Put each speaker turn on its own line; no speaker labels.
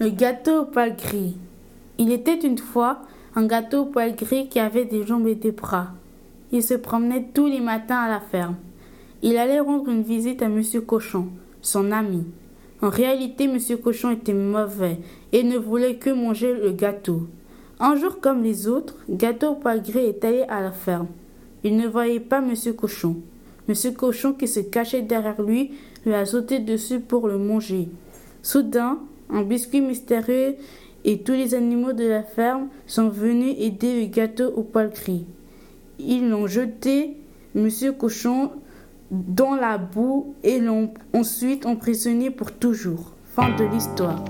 Le gâteau au poil gris. Il était une fois un gâteau au poil gris qui avait des jambes et des bras. Il se promenait tous les matins à la ferme. Il allait rendre une visite à Monsieur Cochon, son ami. En réalité, Monsieur Cochon était mauvais et ne voulait que manger le gâteau. Un jour comme les autres, Gâteau au poil gris est allé à la ferme. Il ne voyait pas Monsieur Cochon. Monsieur Cochon, qui se cachait derrière lui, lui a sauté dessus pour le manger. Soudain, un biscuit mystérieux et tous les animaux de la ferme sont venus aider le gâteau au poil gris. Ils l'ont jeté, Monsieur Cochon, dans la boue et l'ont ensuite emprisonné pour toujours. Fin de l'histoire.